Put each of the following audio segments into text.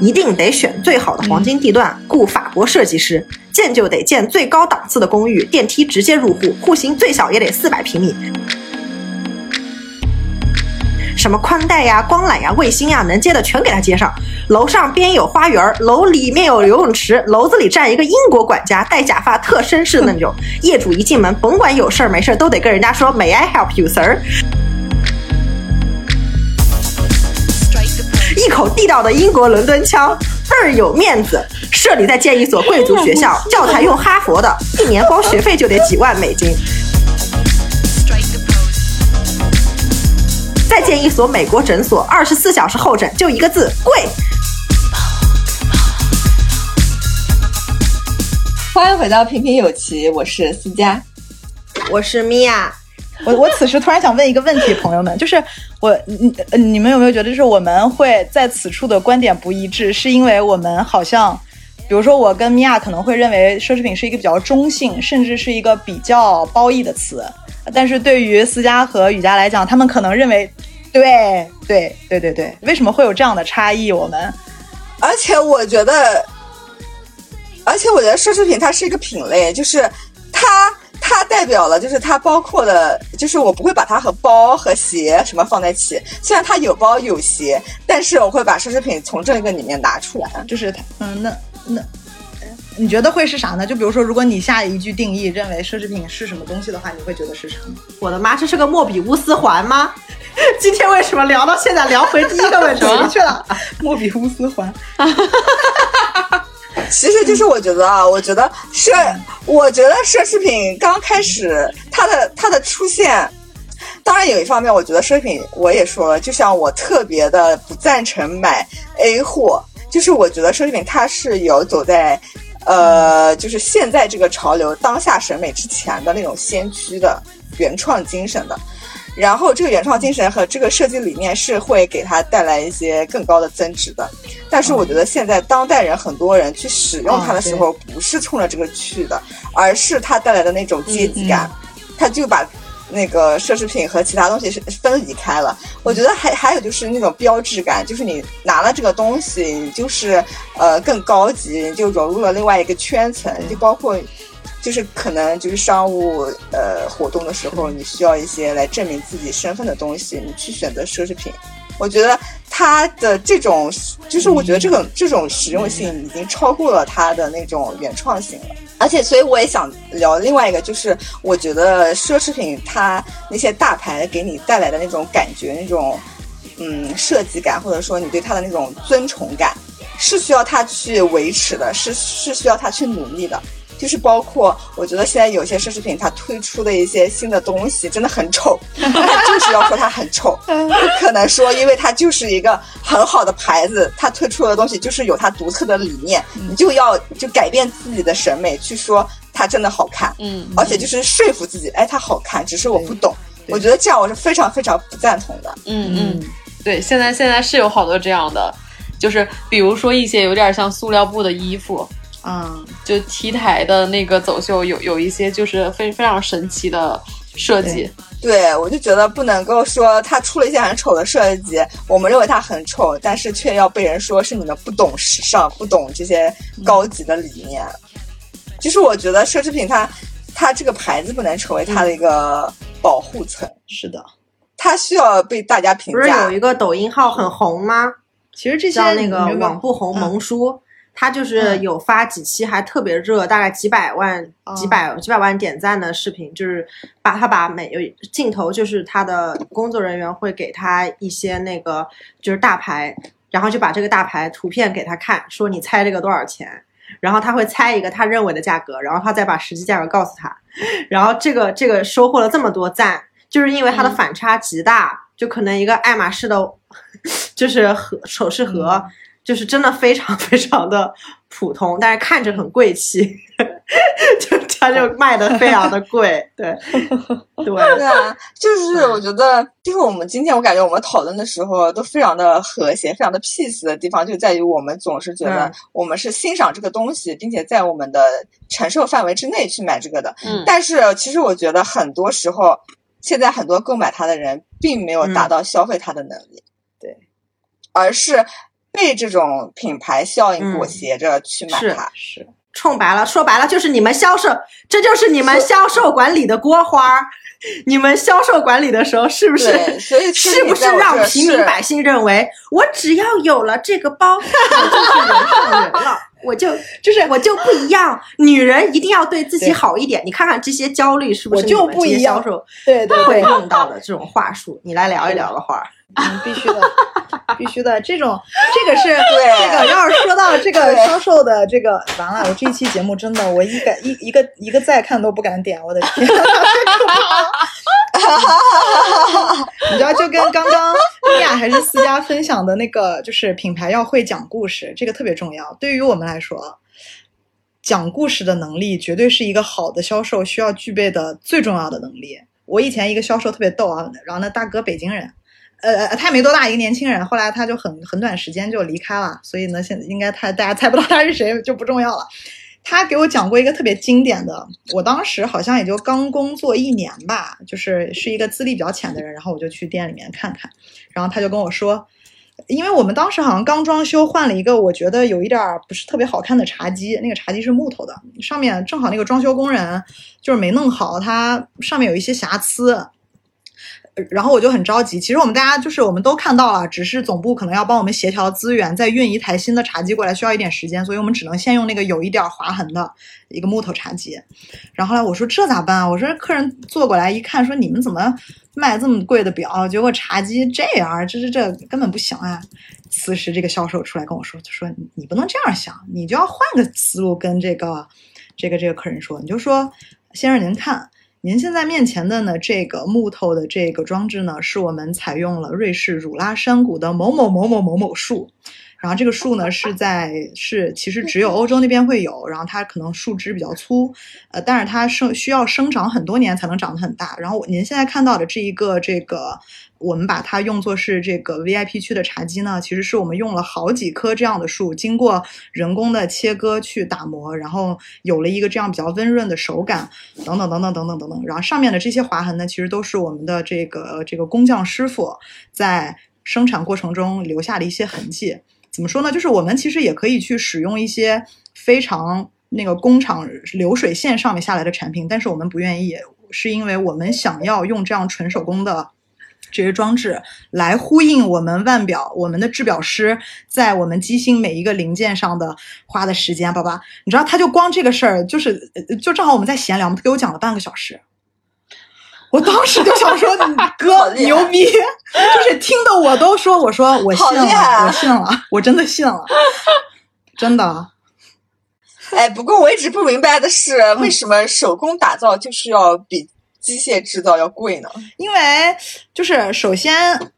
一定得选最好的黄金地段，雇法国设计师，建就得建最高档次的公寓，电梯直接入户，户型最小也得四百平米。什么宽带呀、光缆呀、卫星呀，能接的全给他接上。楼上边有花园，楼里面有游泳池，楼子里站一个英国管家，戴假发，特绅士的那种。业主一进门，甭管有事儿没事儿，都得跟人家说 May I help you, sir？一口地道的英国伦敦腔，倍儿有面子。社里再建一所贵族学校，教材用哈佛的，一年光学费就得几万美金。再建一所美国诊所，二十四小时候诊，就一个字贵。欢迎回到平平有奇，我是思佳，我是米娅。我我此时突然想问一个问题，朋友们，就是我你你们有没有觉得，就是我们会在此处的观点不一致，是因为我们好像，比如说我跟米娅可能会认为奢侈品是一个比较中性，甚至是一个比较褒义的词。但是对于思佳和雨佳来讲，他们可能认为，对对对对对，为什么会有这样的差异？我们，而且我觉得，而且我觉得奢侈品它是一个品类，就是它它代表了，就是它包括的，就是我不会把它和包和鞋什么放在一起。虽然它有包有鞋，但是我会把奢侈品从这个里面拿出来。就是它，嗯，那那。你觉得会是啥呢？就比如说，如果你下一句定义认为奢侈品是什么东西的话，你会觉得是什么？我的妈，这是个莫比乌斯环吗？今天为什么聊到现在聊回第一个问题 去了？莫比乌斯环，其实就是我觉得啊，我觉得奢，我觉得奢侈品刚开始它的它的出现，当然有一方面，我觉得奢侈品我也说了，就像我特别的不赞成买 A 货，就是我觉得奢侈品它是有走在。呃，就是现在这个潮流当下审美之前的那种先驱的原创精神的，然后这个原创精神和这个设计理念是会给它带来一些更高的增值的。但是我觉得现在当代人很多人去使用它的时候，不是冲着这个去的，而是它带来的那种阶级感，他就把。那个奢侈品和其他东西是分离开了，我觉得还还有就是那种标志感，就是你拿了这个东西，你就是呃更高级，你就融入了另外一个圈层，就包括就是可能就是商务呃活动的时候，你需要一些来证明自己身份的东西，你去选择奢侈品。我觉得它的这种，就是我觉得这种这种实用性已经超过了它的那种原创性了。而且，所以我也想聊另外一个，就是我觉得奢侈品它那些大牌给你带来的那种感觉，那种嗯设计感，或者说你对它的那种尊崇感，是需要它去维持的，是是需要它去努力的。就是包括，我觉得现在有些奢侈品，它推出的一些新的东西真的很丑，就是要说它很丑，不可能说因为它就是一个很好的牌子，它推出的东西就是有它独特的理念，你就要就改变自己的审美去说它真的好看，嗯，而且就是说服自己，哎，它好看，只是我不懂，我觉得这样我是非常非常不赞同的，嗯嗯，对，现在现在是有好多这样的，就是比如说一些有点像塑料布的衣服。嗯，就 T 台的那个走秀有有一些就是非非常神奇的设计，对我就觉得不能够说他出了一些很丑的设计，我们认为它很丑，但是却要被人说是你们不懂时尚，不懂这些高级的理念。其实我觉得奢侈品它它这个牌子不能成为它的一个保护层，是的，它需要被大家评价。不是有一个抖音号很红吗？其实这些叫那个网不红萌叔。他就是有发几期还特别热，大概几百万、几百几百万点赞的视频，就是把他把每有镜头，就是他的工作人员会给他一些那个就是大牌，然后就把这个大牌图片给他看，说你猜这个多少钱，然后他会猜一个他认为的价格，然后他再把实际价格告诉他，然后这个这个收获了这么多赞，就是因为它的反差极大，就可能一个爱马仕的，就是盒首饰盒。就是真的非常 非常的普通，但是看着很贵气，就它就卖的非常的贵，对对对啊，就是我觉得，就是我们今天我感觉我们讨论的时候都非常的和谐，非常的 peace 的地方就在于我们总是觉得我们是欣赏这个东西，并且在我们的承受范围之内去买这个的。嗯，但是其实我觉得很多时候，现在很多购买它的人并没有达到消费它的能力，对，而是。被这种品牌效应裹挟着去买它。是，冲白了，说白了就是你们销售，这就是你们销售管理的锅花。你们销售管理的时候是不是？所以是不是让平民百姓认为，我只要有了这个包，我就是人上人了？我就就是我就不一样，女人一定要对自己好一点。你看看这些焦虑是不是？我就不一样。销售对对会用到的这种话术，你来聊一聊的话。嗯，必须的，必须的。这种，这个是 这个。要是说到这个销售的这个，完了，我这一期节目真的，我一敢一一个一个再看都不敢点，我的天！你知道，就跟刚刚米娅还是思佳分享的那个，就是品牌要会讲故事，这个特别重要。对于我们来说，讲故事的能力绝对是一个好的销售需要具备的最重要的能力。我以前一个销售特别逗啊，然后那大哥北京人。呃呃，他也没多大，一个年轻人，后来他就很很短时间就离开了，所以呢，现在应该他大家猜不到他是谁就不重要了。他给我讲过一个特别经典的，我当时好像也就刚工作一年吧，就是是一个资历比较浅的人，然后我就去店里面看看，然后他就跟我说，因为我们当时好像刚装修，换了一个我觉得有一点儿不是特别好看的茶几，那个茶几是木头的，上面正好那个装修工人就是没弄好，它上面有一些瑕疵。然后我就很着急。其实我们大家就是我们都看到了，只是总部可能要帮我们协调资源，再运一台新的茶几过来需要一点时间，所以我们只能先用那个有一点划痕的一个木头茶几。然后来我说这咋办啊？我说客人坐过来一看，说你们怎么卖这么贵的表？结果茶几这样，这这这根本不行啊！此时这个销售出来跟我说，他说你不能这样想，你就要换个思路跟这个这个这个客人说，你就说先生您看。您现在面前的呢，这个木头的这个装置呢，是我们采用了瑞士汝拉山谷的某某某某某某树，然后这个树呢是在是其实只有欧洲那边会有，然后它可能树枝比较粗，呃，但是它生需要生长很多年才能长得很大。然后您现在看到的这一个这个。我们把它用作是这个 VIP 区的茶几呢，其实是我们用了好几棵这样的树，经过人工的切割去打磨，然后有了一个这样比较温润的手感，等等等等等等等等。然后上面的这些划痕呢，其实都是我们的这个这个工匠师傅在生产过程中留下的一些痕迹。怎么说呢？就是我们其实也可以去使用一些非常那个工厂流水线上面下来的产品，但是我们不愿意，是因为我们想要用这样纯手工的。这些装置来呼应我们腕表，我们的制表师在我们机芯每一个零件上的花的时间，宝宝，你知道，他就光这个事儿，就是就正好我们在闲聊，他给我讲了半个小时，我当时就想说，哥牛逼，就是听的我都说，我说我信了，我信了，我真的信了，真的。哎，不过我一直不明白的是，为什么手工打造就是要比。机械制造要贵呢，因为就是首先，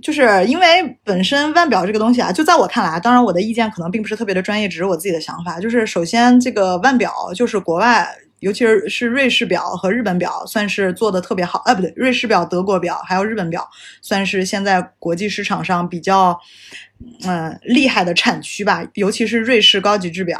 就是因为本身腕表这个东西啊，就在我看来，当然我的意见可能并不是特别的专业，只是我自己的想法。就是首先，这个腕表就是国外，尤其是是瑞士表和日本表，算是做的特别好。哎，不对，瑞士表、德国表还有日本表，算是现在国际市场上比较嗯厉害的产区吧。尤其是瑞士高级制表，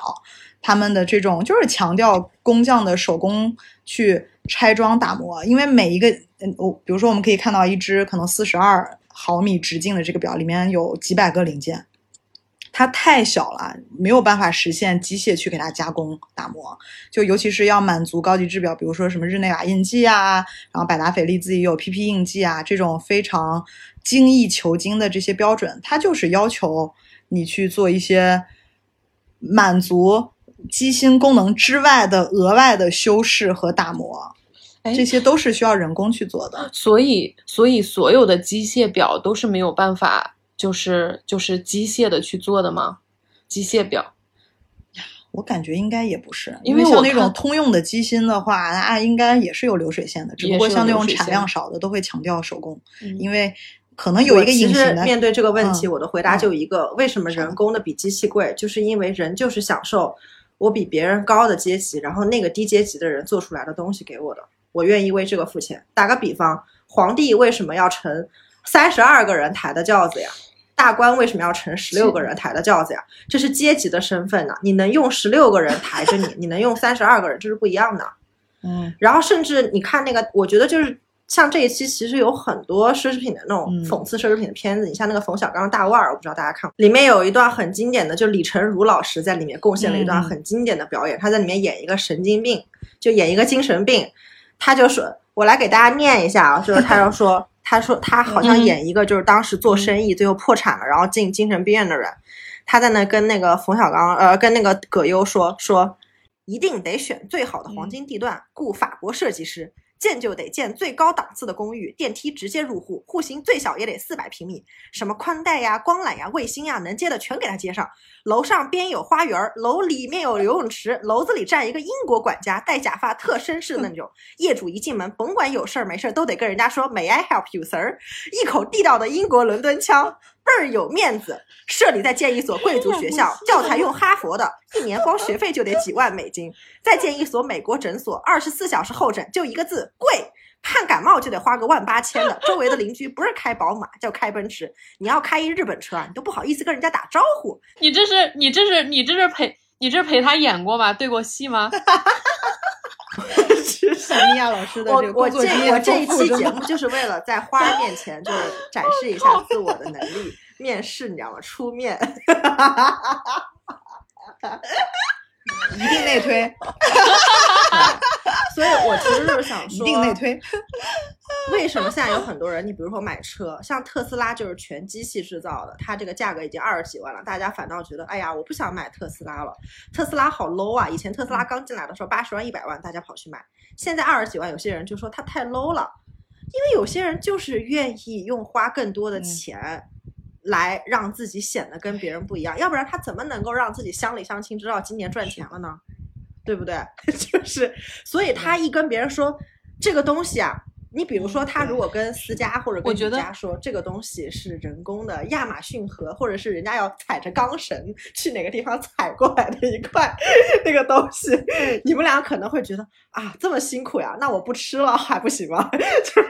他们的这种就是强调工匠的手工去。拆装打磨，因为每一个，嗯，我比如说，我们可以看到一只可能四十二毫米直径的这个表，里面有几百个零件，它太小了，没有办法实现机械去给它加工打磨。就尤其是要满足高级制表，比如说什么日内瓦印记啊，然后百达翡丽自己有 PP 印记啊，这种非常精益求精的这些标准，它就是要求你去做一些满足机芯功能之外的额外的修饰和打磨。这些都是需要人工去做的，所以，所以所有的机械表都是没有办法，就是就是机械的去做的吗？机械表，我感觉应该也不是，因为像那种通用的机芯的话，啊，应该也是有流水线的，只不过像那种产量少的都会强调手工，因为可能有一个隐形的。面对这个问题，我的回答就一个：为什么人工的比机器贵？就是因为人就是享受我比别人高的阶级，然后那个低阶级的人做出来的东西给我的。我愿意为这个付钱。打个比方，皇帝为什么要乘三十二个人抬的轿子呀？大官为什么要乘十六个人抬的轿子呀？这是阶级的身份呢。你能用十六个人抬着你，你能用三十二个人，这是不一样的。嗯。然后甚至你看那个，我觉得就是像这一期其实有很多奢侈品的那种讽刺奢侈品的片子，你像那个冯小刚的大腕儿，我不知道大家看，里面有一段很经典的，就李成儒老师在里面贡献了一段很经典的表演，他在里面演一个神经病，就演一个精神病，他就说，我来给大家念一下啊，就是他要说，他说他好像演一个就是当时做生意最后破产了，然后进精神病院的人，他在那跟那个冯小刚呃跟那个葛优说说，一定得选最好的黄金地段，雇法国设计师。建就得建最高档次的公寓，电梯直接入户，户型最小也得四百平米，什么宽带呀、光缆呀、卫星呀，能接的全给他接上。楼上边有花园，楼里面有游泳池，楼子里站一个英国管家，戴假发，特绅士的那种。业主一进门，甭管有事儿没事儿，都得跟人家说 May I help you, sir？一口地道的英国伦敦腔。倍儿有面子，社里再建一所贵族学校，教材用哈佛的，一年光学费就得几万美金。再建一所美国诊所，二十四小时候诊，就一个字贵。看感冒就得花个万八千的。周围的邻居不是开宝马，就开奔驰。你要开一日本车啊，你都不好意思跟人家打招呼。你这是你这是你这是陪你这是陪他演过吗？对过戏吗？是米娅老师的这个我这我这一期节 目就是为了在花儿面前就是展示一下自我的能力，面试你知道吗？出面，一定内推。所以我其实就是想说，一定内推。为什么现在有很多人？你比如说买车，像特斯拉就是全机器制造的，它这个价格已经二十几万了，大家反倒觉得，哎呀，我不想买特斯拉了，特斯拉好 low 啊！以前特斯拉刚进来的时候，八十万、一百万，大家跑去买，现在二十几万，有些人就说它太 low 了，因为有些人就是愿意用花更多的钱来让自己显得跟别人不一样，要不然他怎么能够让自己乡里乡亲知道今年赚钱了呢？对不对？就是，所以他一跟别人说这个东西啊。你比如说，他如果跟私家或者跟人家说这个东西是人工的亚马逊河，或者是人家要踩着钢绳去哪个地方踩过来的一块那个东西，你们俩可能会觉得啊，这么辛苦呀，那我不吃了还不行吗？就是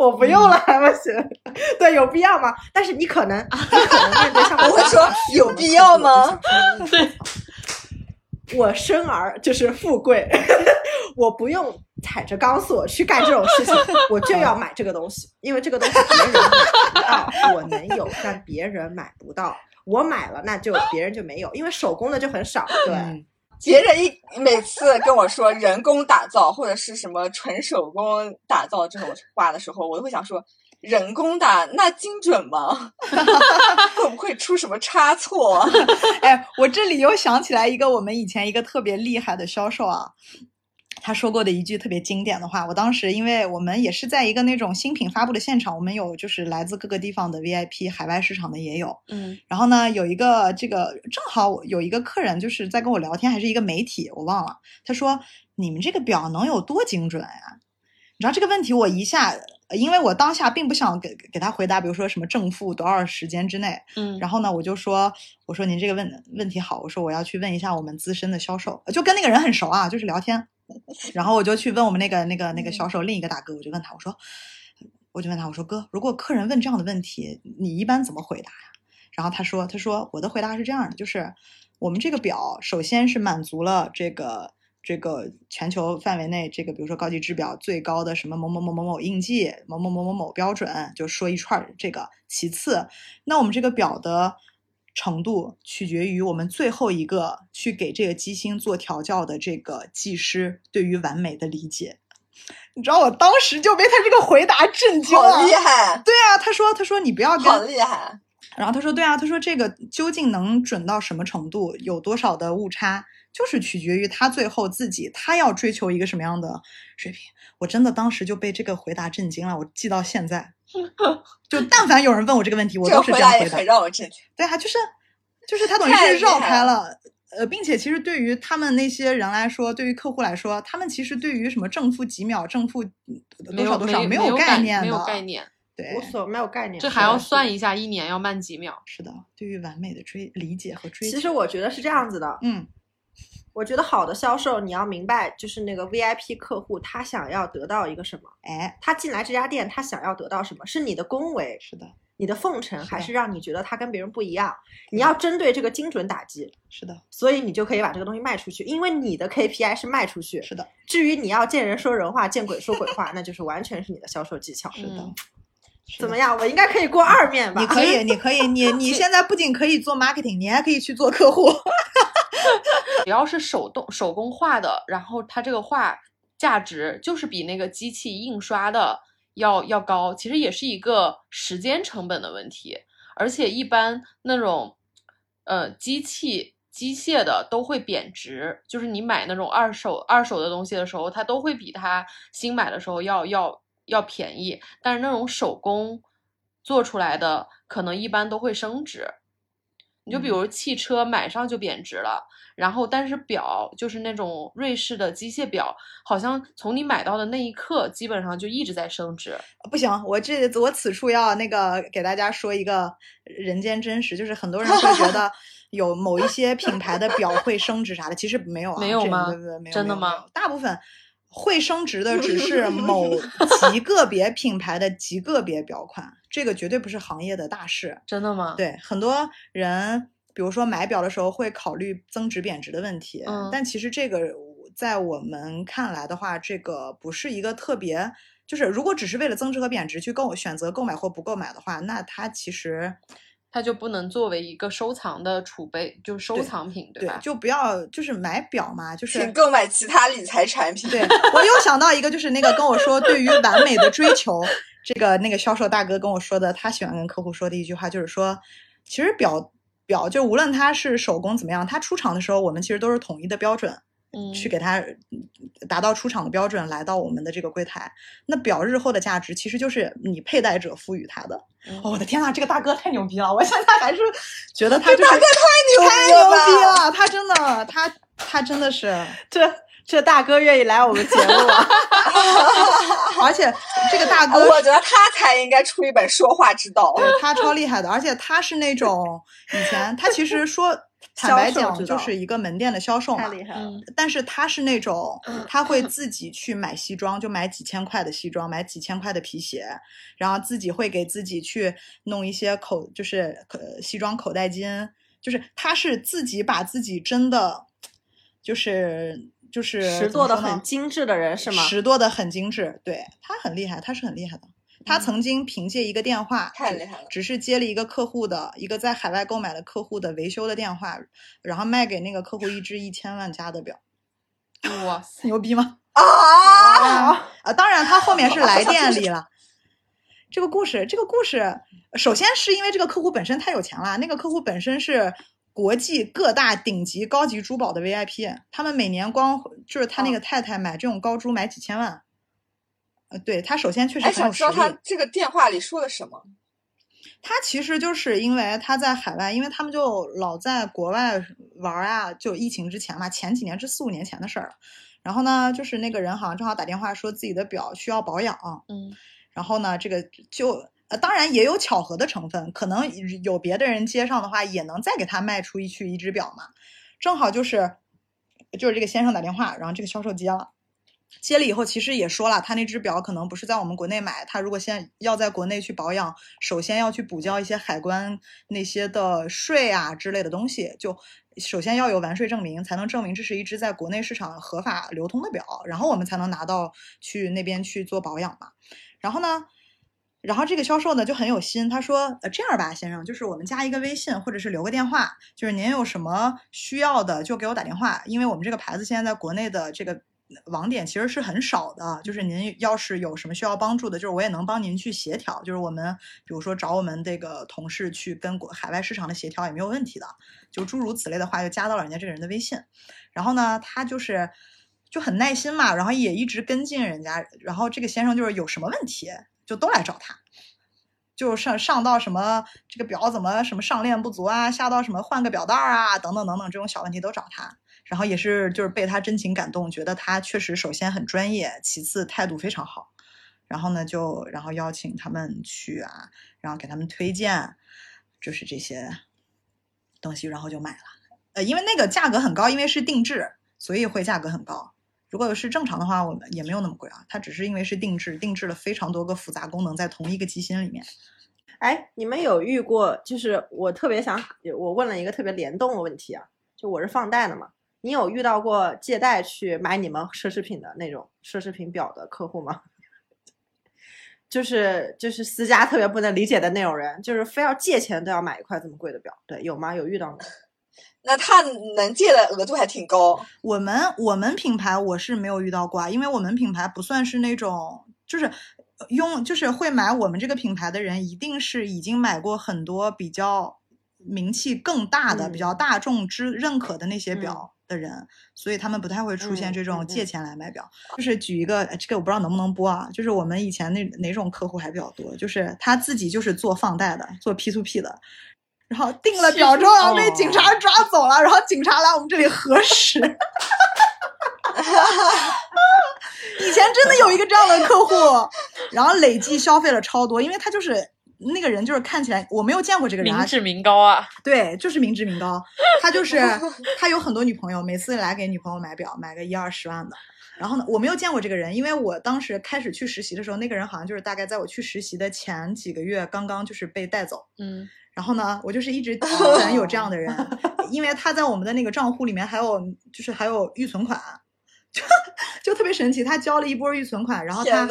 我不用了还不行？对，有必要吗？但是你可能，你可能面对像我会说有必要吗？对。我生而就是富贵，我不用踩着钢索去干这种事情，我就要买这个东西，因为这个东西别人买不到，我能有，但别人买不到。我买了，那就别人就没有，因为手工的就很少。对，别人一每次跟我说人工打造或者是什么纯手工打造这种话的时候，我都会想说。人工的那精准吗？会不会出什么差错？哎，我这里又想起来一个我们以前一个特别厉害的销售啊，他说过的一句特别经典的话。我当时因为我们也是在一个那种新品发布的现场，我们有就是来自各个地方的 VIP，海外市场的也有。嗯，然后呢，有一个这个正好有一个客人就是在跟我聊天，还是一个媒体，我忘了。他说：“你们这个表能有多精准呀？”你知道这个问题，我一下。因为我当下并不想给给他回答，比如说什么正负多少时间之内，嗯，然后呢，我就说，我说您这个问问题好，我说我要去问一下我们资深的销售，就跟那个人很熟啊，就是聊天，然后我就去问我们那个那个那个销售另一个大哥，我就问他，我说，我就问他，我说哥，如果客人问这样的问题，你一般怎么回答呀？然后他说，他说我的回答是这样的，就是我们这个表首先是满足了这个。这个全球范围内，这个比如说高级制表最高的什么某某某某某印记，某某某某某标准，就说一串这个。其次，那我们这个表的程度取决于我们最后一个去给这个机芯做调教的这个技师对于完美的理解。你知道我当时就被他这个回答震惊了，好厉害！对啊，他说他说你不要好厉害。然后他说对啊，他说这个究竟能准到什么程度，有多少的误差？就是取决于他最后自己，他要追求一个什么样的水平。我真的当时就被这个回答震惊了，我记到现在。就但凡有人问我这个问题，我都是这样回答。让我震惊。对啊，就是就是他等于是绕开了，呃，并且其实对于他们那些人来说，对于客户来说，他们其实对于什么正负几秒、正负多少多少没有概念的，没有概念。对，无所没有概念。这还要算一下一年要慢几秒。是的，对于完美的追理解和追求。其实我觉得是这样子的，嗯。我觉得好的销售，你要明白，就是那个 VIP 客户他想要得到一个什么？哎，他进来这家店，他想要得到什么？是你的恭维，是的。你的奉承还是让你觉得他跟别人不一样。你要针对这个精准打击，是的，所以你就可以把这个东西卖出去，因为你的 KPI 是卖出去。是的，至于你要见人说人话，见鬼说鬼话，那就是完全是你的销售技巧。是的。怎么样？我应该可以过二面吧？你可以，你可以，你你 现在不仅可以做 marketing，你还可以去做客户。只要是手动手工画的，然后它这个画价值就是比那个机器印刷的要要高，其实也是一个时间成本的问题。而且一般那种呃机器机械的都会贬值，就是你买那种二手二手的东西的时候，它都会比它新买的时候要要。要便宜，但是那种手工做出来的可能一般都会升值。你就比如汽车买上就贬值了，然后但是表就是那种瑞士的机械表，好像从你买到的那一刻基本上就一直在升值。不行，我这我此处要那个给大家说一个人间真实，就是很多人会觉得 有某一些品牌的表会升值啥的，其实没有啊，没有吗？真的吗？大部分。会升值的只是某极 个别品牌的极个别表款，这个绝对不是行业的大事。真的吗？对，很多人，比如说买表的时候会考虑增值贬值的问题，但其实这个在我们看来的话，这个不是一个特别，就是如果只是为了增值和贬值去购选择购买或不购买的话，那它其实。它就不能作为一个收藏的储备，就是收藏品，对吧？就不要就是买表嘛，就是请购买其他理财产品。对我又想到一个，就是那个跟我说对于完美的追求，这个那个销售大哥跟我说的，他喜欢跟客户说的一句话，就是说，其实表表就无论它是手工怎么样，它出厂的时候我们其实都是统一的标准。去给他达到出厂的标准，来到我们的这个柜台。那表日后的价值其实就是你佩戴者赋予它的。哦，我的天呐，这个大哥太牛逼了！我现在还是觉得他就是太牛逼了，他真的，他他真的是 这这大哥愿意来我们节目啊，而且这个大哥，我觉得他才应该出一本说话之道。对他超厉害的，而且他是那种以前他其实说。坦白讲，就是一个门店的销售嘛。太厉害了。但是他是那种，他会自己去买西装，就买几千块的西装，买几千块的皮鞋，然后自己会给自己去弄一些口，就是呃西装口袋巾，就是他是自己把自己真的，就是就是实做的很精致的人是吗？实做的很精致，对他很厉害，他是很厉害的。他曾经凭借一个电话，太厉害了，只是接了一个客户的一个在海外购买的客户的维修的电话，然后卖给那个客户一只一千万加的表，哇，牛逼吗？啊啊！当然，他后面是来 店里了。这个故事，这个故事，首先是因为这个客户本身太有钱了，那个客户本身是国际各大顶级高级珠宝的 VIP，他们每年光就是他那个太太买这种高珠买几千万。呃，对他首先确实很有实力。他这个电话里说了什么？他其实就是因为他在海外，因为他们就老在国外玩啊，就疫情之前嘛，前几年是四五年前的事儿了。然后呢，就是那个人好像正好打电话说自己的表需要保养，嗯，然后呢，这个就呃，当然也有巧合的成分，可能有别的人接上的话，也能再给他卖出一去一只表嘛。正好就是就是这个先生打电话，然后这个销售接了。接了以后，其实也说了，他那只表可能不是在我们国内买，他如果现要在国内去保养，首先要去补交一些海关那些的税啊之类的东西，就首先要有完税证明，才能证明这是一只在国内市场合法流通的表，然后我们才能拿到去那边去做保养嘛。然后呢，然后这个销售呢就很有心，他说，呃，这样吧，先生，就是我们加一个微信，或者是留个电话，就是您有什么需要的就给我打电话，因为我们这个牌子现在在国内的这个。网点其实是很少的，就是您要是有什么需要帮助的，就是我也能帮您去协调，就是我们比如说找我们这个同事去跟国海外市场的协调也没有问题的，就诸如此类的话就加到了人家这个人的微信，然后呢，他就是就很耐心嘛，然后也一直跟进人家，然后这个先生就是有什么问题就都来找他，就上上到什么这个表怎么什么上链不足啊，下到什么换个表带啊等等等等这种小问题都找他。然后也是就是被他真情感动，觉得他确实首先很专业，其次态度非常好。然后呢，就然后邀请他们去啊，然后给他们推荐，就是这些东西，然后就买了。呃，因为那个价格很高，因为是定制，所以会价格很高。如果是正常的话，我们也没有那么贵啊。它只是因为是定制，定制了非常多个复杂功能在同一个机芯里面。哎，你们有遇过？就是我特别想，我问了一个特别联动的问题啊，就我是放贷的嘛，你有遇到过借贷去买你们奢侈品的那种奢侈品表的客户吗？就是就是私家特别不能理解的那种人，就是非要借钱都要买一块这么贵的表，对，有吗？有遇到吗？那他能借的额度还挺高。我们我们品牌我是没有遇到过，啊因为我们品牌不算是那种就是用就是会买我们这个品牌的人，一定是已经买过很多比较名气更大的、比较大众之认可的那些表的人，所以他们不太会出现这种借钱来买表。就是举一个这个我不知道能不能播啊，就是我们以前那哪种客户还比较多，就是他自己就是做放贷的，做 P to P 的。然后订了表之后被警察抓走了，然后警察来我们这里核实。以前真的有一个这样的客户，然后累计消费了超多，因为他就是那个人，就是看起来我没有见过这个人，民脂民膏啊。对，就是民脂民膏。他就是 他有很多女朋友，每次来给女朋友买表，买个一二十万的。然后呢，我没有见过这个人，因为我当时开始去实习的时候，那个人好像就是大概在我去实习的前几个月，刚刚就是被带走。嗯。然后呢，我就是一直 等有这样的人，因为他在我们的那个账户里面还有，就是还有预存款，就就特别神奇。他交了一波预存款，然后他，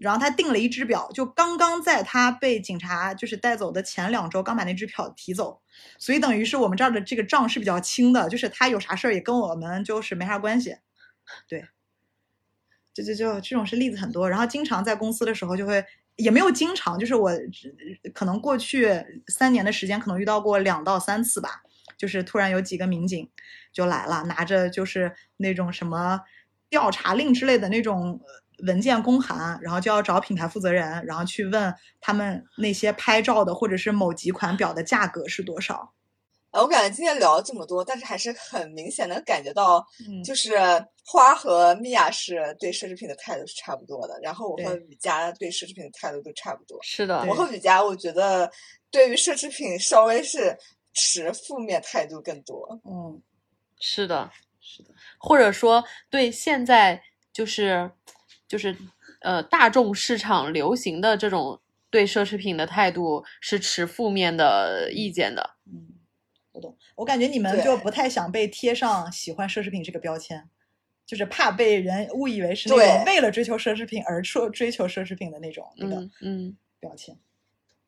然后他订了一只表，就刚刚在他被警察就是带走的前两周，刚把那只表提走，所以等于是我们这儿的这个账是比较轻的，就是他有啥事儿也跟我们就是没啥关系，对，就就就这种是例子很多，然后经常在公司的时候就会。也没有经常，就是我可能过去三年的时间，可能遇到过两到三次吧。就是突然有几个民警就来了，拿着就是那种什么调查令之类的那种文件公函，然后就要找品牌负责人，然后去问他们那些拍照的或者是某几款表的价格是多少。我感觉今天聊了这么多，但是还是很明显的感觉到，就是花和米娅是对奢侈品的态度是差不多的，然后我和雨佳对奢侈品的态度都差不多。是的，我和雨佳，我觉得对于奢侈品稍微是持负面态度更多。嗯，是的，是的，或者说对现在就是就是呃大众市场流行的这种对奢侈品的态度是持负面的意见的。嗯。我懂，我感觉你们就不太想被贴上喜欢奢侈品这个标签，就是怕被人误以为是那种为了追求奢侈品而追追求奢侈品的那种那个嗯标签。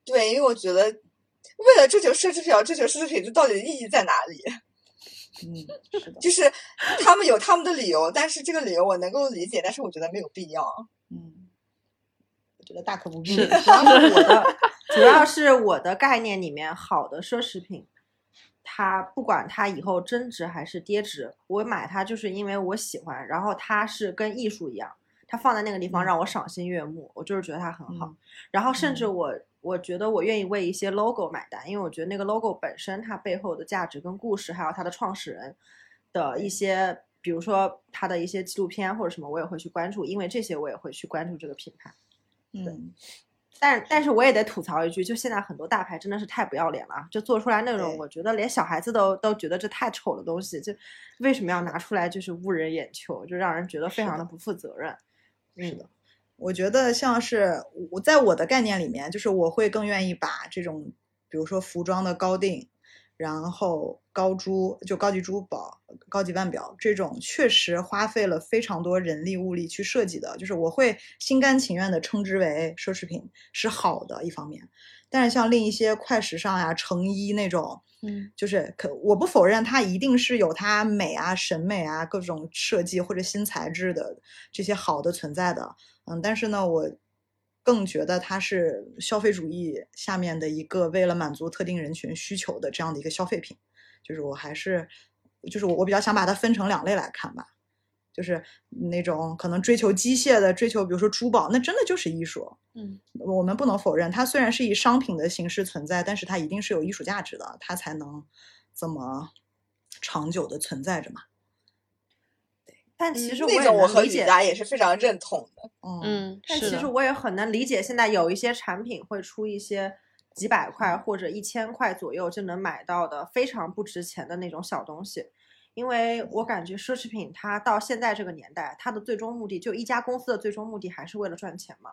对，因为我觉得为了追求奢侈品而追求奢侈品，这到底意义在哪里？嗯，是的，就是他们有他们的理由，但是这个理由我能够理解，但是我觉得没有必要。嗯，我觉得大可不必。主要是我的，主要是我的概念里面，好的奢侈品。它不管它以后增值还是跌值，我买它就是因为我喜欢，然后它是跟艺术一样，它放在那个地方让我赏心悦目，我就是觉得它很好。然后甚至我我觉得我愿意为一些 logo 买单，因为我觉得那个 logo 本身它背后的价值跟故事，还有它的创始人的一些，比如说它的一些纪录片或者什么，我也会去关注，因为这些我也会去关注这个品牌。嗯。但但是我也得吐槽一句，就现在很多大牌真的是太不要脸了，就做出来那种我觉得连小孩子都都觉得这太丑的东西，就为什么要拿出来就是误人眼球，就让人觉得非常的不负责任。是的，我觉得像是我在我的概念里面，就是我会更愿意把这种，比如说服装的高定。然后高珠就高级珠宝、高级腕表这种，确实花费了非常多人力物力去设计的，就是我会心甘情愿的称之为奢侈品是好的一方面。但是像另一些快时尚呀、成衣那种，嗯，就是可我不否认它一定是有它美啊、审美啊、各种设计或者新材质的这些好的存在的，嗯，但是呢，我。更觉得它是消费主义下面的一个为了满足特定人群需求的这样的一个消费品，就是我还是，就是我我比较想把它分成两类来看吧，就是那种可能追求机械的追求，比如说珠宝，那真的就是艺术，嗯，我们不能否认它虽然是以商品的形式存在，但是它一定是有艺术价值的，它才能这么长久的存在着嘛。但其实那种我和雨佳也是非常认同的，嗯，但其实我也很能理解，现在有一些产品会出一些几百块或者一千块左右就能买到的非常不值钱的那种小东西，因为我感觉奢侈品它到现在这个年代，它的最终目的就一家公司的最终目的还是为了赚钱嘛。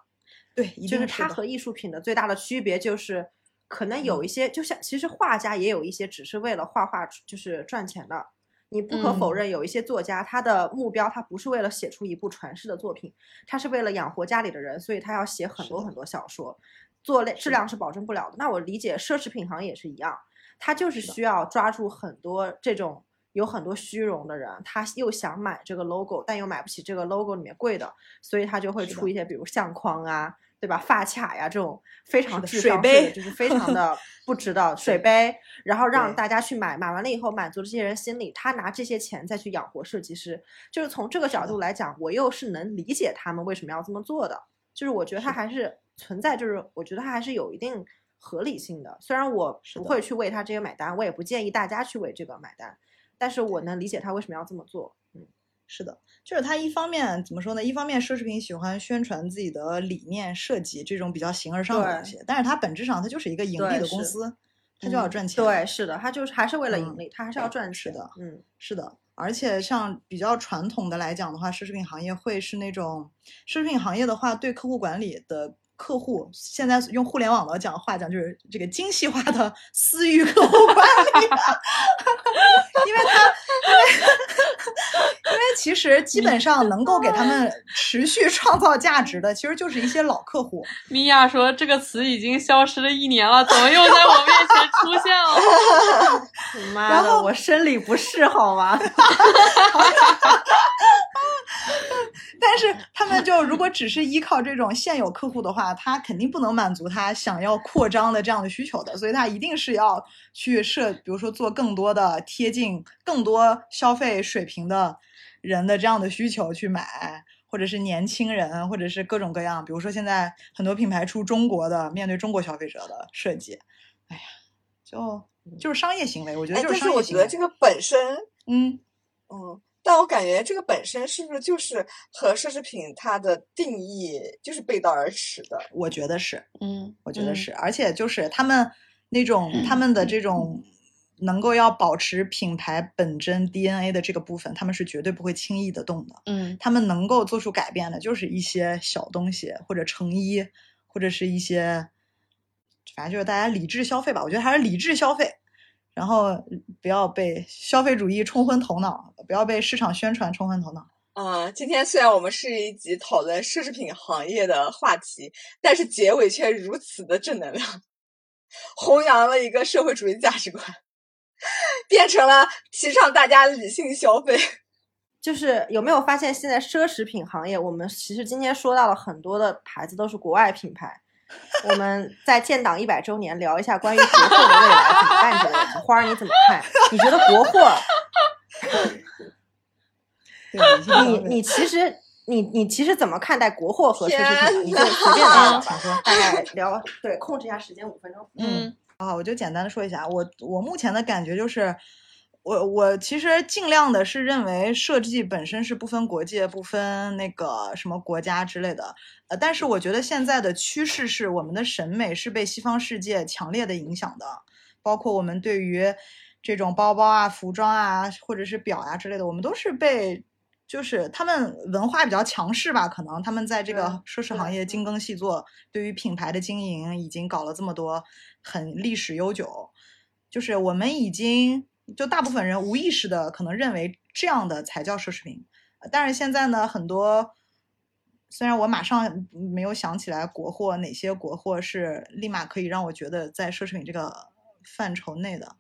对，就是它和艺术品的最大的区别就是，可能有一些，就像其实画家也有一些只是为了画画就是赚钱的。你不可否认，有一些作家他的目标他不是为了写出一部传世的作品，他是为了养活家里的人，所以他要写很多很多小说，做类质量是保证不了的。那我理解奢侈品行业也是一样，他就是需要抓住很多这种。有很多虚荣的人，他又想买这个 logo，但又买不起这个 logo 里面贵的，所以他就会出一些，比如相框啊，对吧？发卡呀这种非常的水杯，就是非常的 不值得水杯，然后让大家去买，买完了以后满足这些人心理，他拿这些钱再去养活设计师，就是从这个角度来讲，我又是能理解他们为什么要这么做的，就是我觉得他还是存在，就是我觉得他还是有一定合理性的，虽然我不会去为他这个买单，我也不建议大家去为这个买单。但是我能理解他为什么要这么做。嗯，是的，就是他一方面怎么说呢？一方面奢侈品喜欢宣传自己的理念、设计这种比较形而上的东西，但是它本质上它就是一个盈利的公司，它就要赚钱。对，是的，它就是还是为了盈利，它还是要赚钱的。嗯，是的。而且像比较传统的来讲的话，奢侈品行业会是那种奢侈品行业的话，对客户管理的。客户现在用互联网的讲话讲，就是这个精细化的私域客户管理，因为他，因为因为其实基本上能够给他们持续创造价值的，其实就是一些老客户。米娅说这个词已经消失了一年了，怎么又在我面前出现了？妈的，我生理不适好吗？但是他们就如果只是依靠这种现有客户的话，他肯定不能满足他想要扩张的这样的需求的，所以他一定是要去设，比如说做更多的贴近更多消费水平的人的这样的需求去买，或者是年轻人，或者是各种各样，比如说现在很多品牌出中国的，面对中国消费者的设计，哎呀，就就是商业行为，我觉得就是商业行为。我觉得这个本身，嗯嗯。但我感觉这个本身是不是就是和奢侈品它的定义就是背道而驰的？我觉得是，嗯，我觉得是，而且就是他们那种他们的这种能够要保持品牌本真 DNA 的这个部分，他们是绝对不会轻易的动的。嗯，他们能够做出改变的，就是一些小东西或者成衣，或者是一些，反正就是大家理智消费吧。我觉得还是理智消费。然后不要被消费主义冲昏头脑，不要被市场宣传冲昏头脑。啊，今天虽然我们是一集讨论奢侈品行业的话题，但是结尾却如此的正能量，弘扬了一个社会主义价值观，变成了提倡大家理性消费。就是有没有发现，现在奢侈品行业，我们其实今天说到了很多的牌子都是国外品牌。我们在建党一百周年聊一下关于国货的未来怎么办这个问题。花儿你怎么看？你觉得国货？你你其实你你其实怎么看待国货和奢侈品？你就随便聊，请说。大概聊对，控制一下时间，五分钟。嗯，啊，我就简单的说一下，我我目前的感觉就是。我我其实尽量的是认为设计本身是不分国界、不分那个什么国家之类的，呃，但是我觉得现在的趋势是我们的审美是被西方世界强烈的影响的，包括我们对于这种包包啊、服装啊，或者是表啊之类的，我们都是被就是他们文化比较强势吧，可能他们在这个奢侈行业精耕细作，对于品牌的经营已经搞了这么多，很历史悠久，就是我们已经。就大部分人无意识的可能认为这样的才叫奢侈品，但是现在呢，很多虽然我马上没有想起来国货哪些国货是立马可以让我觉得在奢侈品这个范畴内的，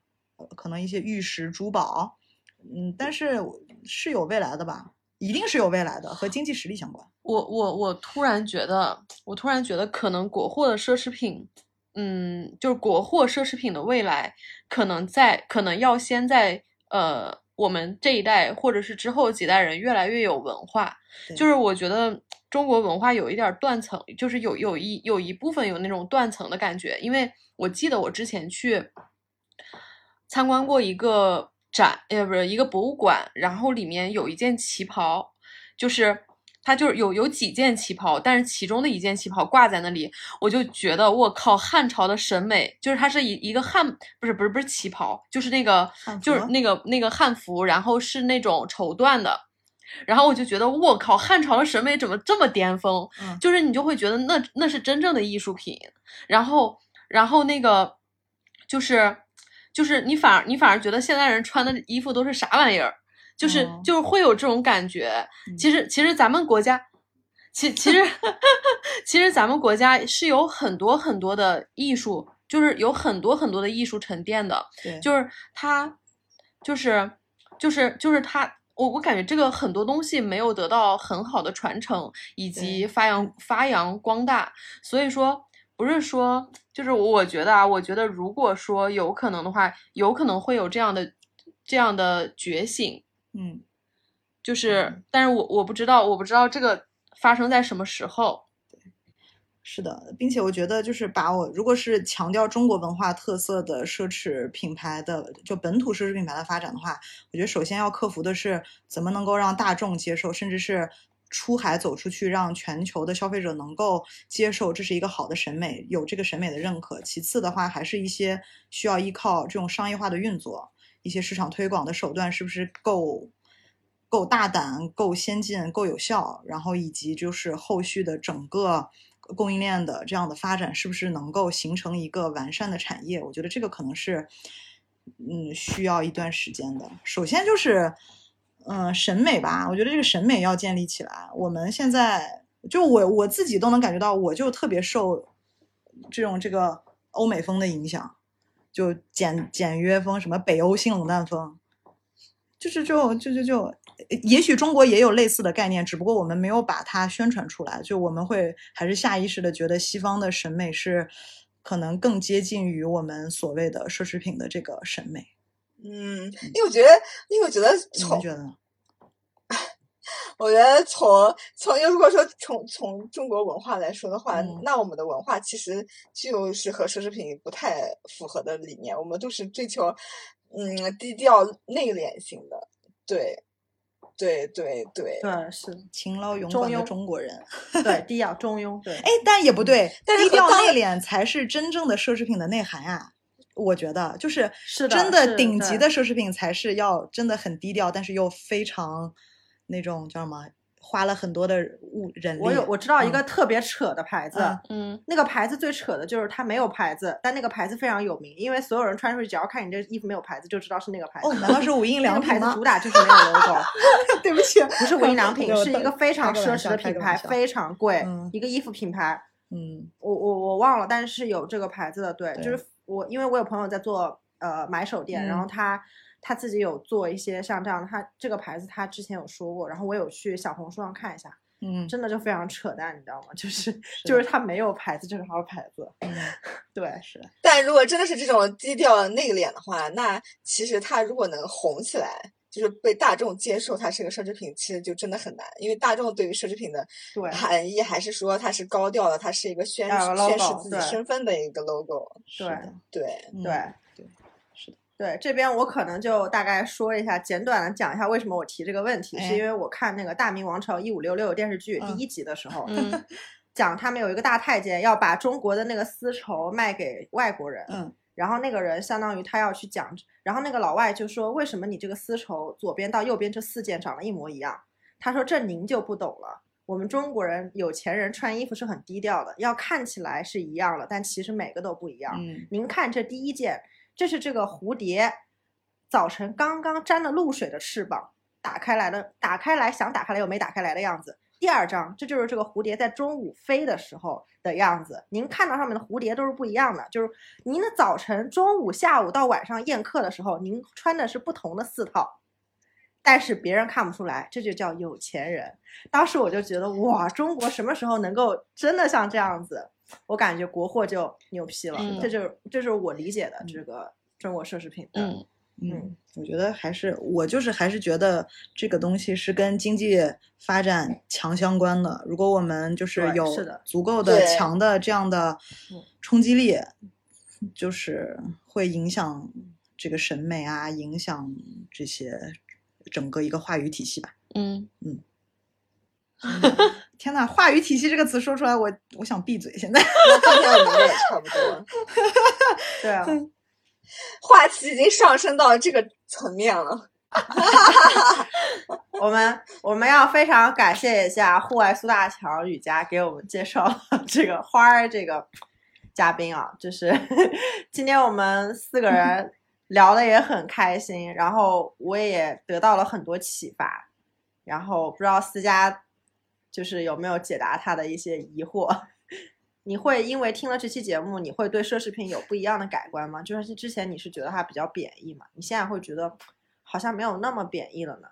可能一些玉石珠宝，嗯，但是是有未来的吧，一定是有未来的，和经济实力相关。我我我突然觉得，我突然觉得可能国货的奢侈品。嗯，就是国货奢侈品的未来，可能在可能要先在呃我们这一代，或者是之后几代人越来越有文化。就是我觉得中国文化有一点断层，就是有有一有一部分有那种断层的感觉。因为我记得我之前去参观过一个展，呃，不是一个博物馆，然后里面有一件旗袍，就是。它就是有有几件旗袍，但是其中的一件旗袍挂在那里，我就觉得我靠，汉朝的审美就是它是一一个汉，不是不是不是旗袍，就是那个就是那个那个汉服，然后是那种绸缎的，然后我就觉得我靠，汉朝的审美怎么这么巅峰？就是你就会觉得那那是真正的艺术品，然后然后那个就是就是你反而你反而觉得现代人穿的衣服都是啥玩意儿，就是就是会有这种感觉。其实其实咱们国家，其其实 其实咱们国家是有很多很多的艺术，就是有很多很多的艺术沉淀的，就是它就是就是就是它。我我感觉这个很多东西没有得到很好的传承以及发扬发扬光大，所以说不是说就是我觉得啊，我觉得如果说有可能的话，有可能会有这样的这样的觉醒，嗯，就是，但是我我不知道，我不知道这个发生在什么时候。是的，并且我觉得，就是把我如果是强调中国文化特色的奢侈品牌的，就本土奢侈品牌的发展的话，我觉得首先要克服的是怎么能够让大众接受，甚至是出海走出去，让全球的消费者能够接受这是一个好的审美，有这个审美的认可。其次的话，还是一些需要依靠这种商业化的运作，一些市场推广的手段是不是够够大胆、够先进、够有效，然后以及就是后续的整个。供应链的这样的发展是不是能够形成一个完善的产业？我觉得这个可能是，嗯，需要一段时间的。首先就是，嗯，审美吧。我觉得这个审美要建立起来。我们现在就我我自己都能感觉到，我就特别受这种这个欧美风的影响，就简简约风，什么北欧新冷淡风，就是就就就就。也许中国也有类似的概念，只不过我们没有把它宣传出来。就我们会还是下意识的觉得西方的审美是可能更接近于我们所谓的奢侈品的这个审美。嗯，因为我觉得，因为我觉得，从觉得，我觉得从从又如果说从从中国文化来说的话，那我们的文化其实就是和奢侈品不太符合的理念。我们都是追求嗯低调内敛型的，对。对对对，对是勤劳勇敢的中国人，对 低调中庸，对，哎，但也不对，低调内敛才是真正的奢侈品的内涵啊！我觉得就是真的顶级的奢侈品才是要真的很低调，但是又非常那种叫什么？花了很多的物人力。我有我知道一个特别扯的牌子，嗯，那个牌子最扯的就是它没有牌子，但那个牌子非常有名，因为所有人穿出去只要看你这衣服没有牌子，就知道是那个牌子。哦，难道是无印良品牌子主打就是没有 logo。对不起，不是无印良 品，是一个非常奢侈的品牌，非常贵，一个衣服品牌。嗯，我我我忘了，但是有这个牌子的，对，就是我，因为我有朋友在做呃买手店，然后他。他自己有做一些像这样的，他这个牌子他之前有说过，然后我有去小红书上看一下，嗯，真的就非常扯淡，你知道吗？就是 就是他没有牌子就是好牌子，嗯，对是。但如果真的是这种低调内敛的话，那其实他如果能红起来，就是被大众接受，它是个奢侈品，其实就真的很难，因为大众对于奢侈品的含义还是说它是高调的，它是一个宣宣示自己身份的一个 logo，对对对。对这边我可能就大概说一下，简短的讲一下为什么我提这个问题，是因为我看那个《大明王朝一五六六》电视剧第一集的时候，讲他们有一个大太监要把中国的那个丝绸卖给外国人，嗯，然后那个人相当于他要去讲，然后那个老外就说为什么你这个丝绸左边到右边这四件长得一模一样？他说这您就不懂了，我们中国人有钱人穿衣服是很低调的，要看起来是一样的，但其实每个都不一样。您看这第一件。这是这个蝴蝶早晨刚刚沾了露水的翅膀，打开来的，打开来想打开来又没打开来的样子。第二张，这就是这个蝴蝶在中午飞的时候的样子。您看到上面的蝴蝶都是不一样的，就是您的早晨、中午、下午到晚上宴客的时候，您穿的是不同的四套，但是别人看不出来，这就叫有钱人。当时我就觉得，哇，中国什么时候能够真的像这样子？我感觉国货就牛批了，这就这是我理解的这个中国奢侈品。嗯嗯，我觉得还是我就是还是觉得这个东西是跟经济发展强相关的。如果我们就是有足够的强的这样的冲击力，就是会影响这个审美啊，影响这些整个一个话语体系吧。嗯嗯。天呐，话语体系这个词说出来，我我想闭嘴。现在，今天我们也差不多。对啊，话题已经上升到这个层面了。我们我们要非常感谢一下户外苏大强雨佳给我们介绍这个花儿这个嘉宾啊，就是 今天我们四个人聊的也很开心，然后我也得到了很多启发，然后不知道思佳就是有没有解答他的一些疑惑。你会因为听了这期节目，你会对奢侈品有不一样的改观吗？就是之前你是觉得它比较贬义嘛，你现在会觉得好像没有那么贬义了呢？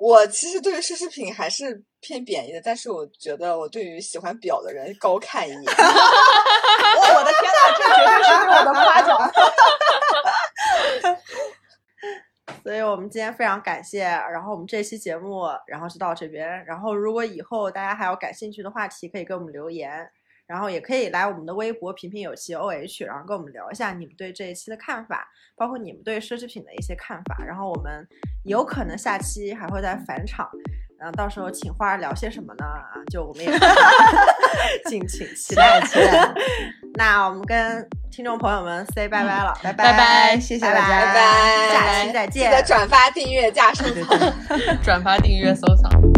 就我其实对于奢侈品还是偏贬义的，但是我觉得我对于喜欢表的人高看一眼。我我的天哪，这绝对是对我的夸奖。所以我们今天非常感谢，然后我们这期节目，然后就到这边。然后如果以后大家还有感兴趣的话题，可以给我们留言，然后也可以来我们的微博“平平有奇 OH”，然后跟我们聊一下你们对这一期的看法，包括你们对奢侈品的一些看法。然后我们有可能下期还会再返场。然后，到时候请花儿聊些什么呢？啊，就我们也 敬请期待期待。那我们跟听众朋友们 say 拜拜了，拜拜拜，谢谢大家，拜拜，下期再见。记得转发、订阅、加收藏，转发、订阅、收藏。